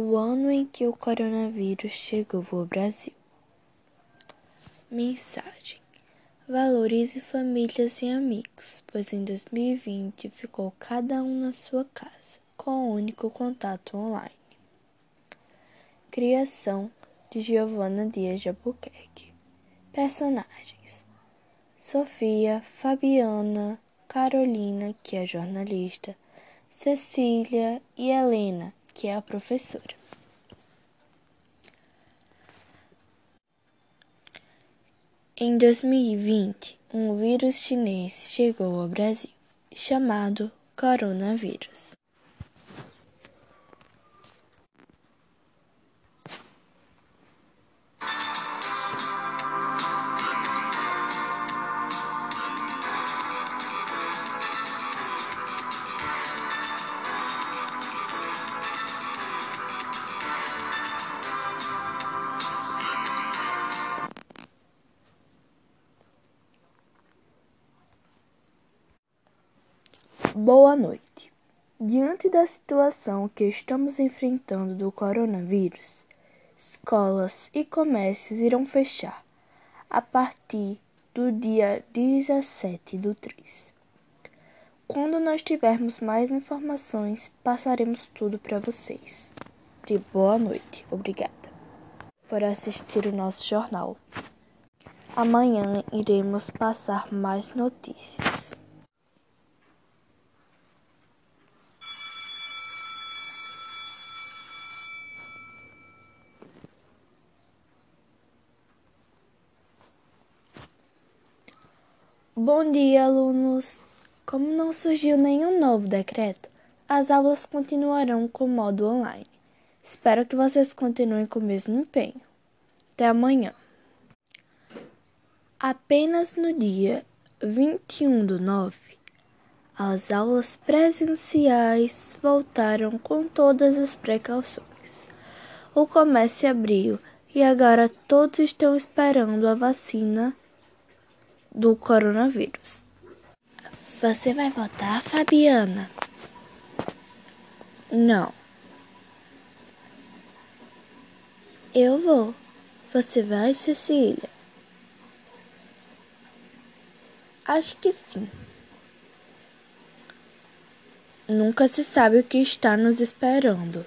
o ano em que o coronavírus chegou ao Brasil. Mensagem: Valorize famílias e amigos, pois em 2020 ficou cada um na sua casa, com o único contato online. Criação de Giovanna Dias de Albuquerque. Personagens: Sofia, Fabiana, Carolina, que é jornalista, Cecília e Helena, que é a professora. Em 2020, um vírus chinês chegou ao Brasil, chamado coronavírus. Boa noite. Diante da situação que estamos enfrentando do coronavírus, escolas e comércios irão fechar a partir do dia 17 do 3. Quando nós tivermos mais informações, passaremos tudo para vocês. De boa noite. Obrigada por assistir o nosso jornal. Amanhã iremos passar mais notícias. Bom dia, alunos! Como não surgiu nenhum novo decreto, as aulas continuarão com modo online. Espero que vocês continuem com o mesmo empenho. Até amanhã. Apenas no dia 21 do 9, as aulas presenciais voltaram com todas as precauções. O comércio abriu e agora todos estão esperando a vacina do coronavírus. Você vai votar, Fabiana? Não. Eu vou. Você vai, Cecília? Acho que sim. Nunca se sabe o que está nos esperando.